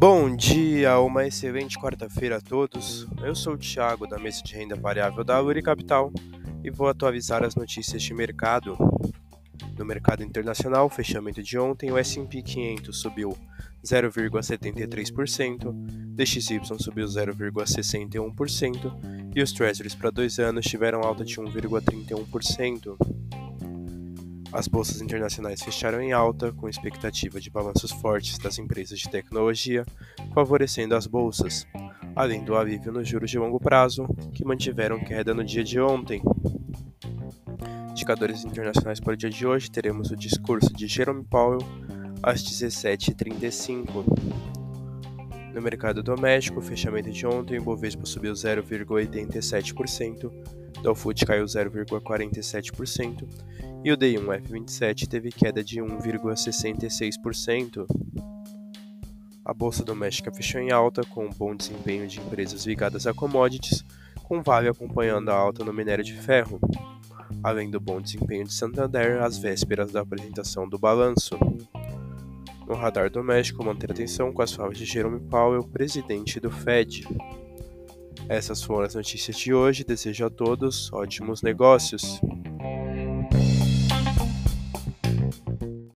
Bom dia, uma excelente quarta-feira a todos. Eu sou o Thiago da mesa de renda variável da Luri Capital e vou atualizar as notícias de mercado. No mercado internacional, fechamento de ontem, o S&P 500 subiu 0,73%, DXY subiu 0,61% e os Treasuries para dois anos tiveram alta de 1,31%. As bolsas internacionais fecharam em alta, com expectativa de balanços fortes das empresas de tecnologia, favorecendo as bolsas, além do alívio nos juros de longo prazo, que mantiveram queda no dia de ontem. Indicadores internacionais para o dia de hoje, teremos o discurso de Jerome Powell às 17h35. No mercado doméstico, o fechamento de ontem, o Bovespa subiu 0,87%, Dow caiu 0,47% e o D1F27 teve queda de 1,66%. A bolsa doméstica fechou em alta, com um bom desempenho de empresas ligadas a commodities, com Vale acompanhando a alta no minério de ferro, além do bom desempenho de Santander às vésperas da apresentação do balanço. No radar doméstico, manter atenção com as falas de Jerome Powell, presidente do Fed. Essas foram as notícias de hoje. Desejo a todos ótimos negócios.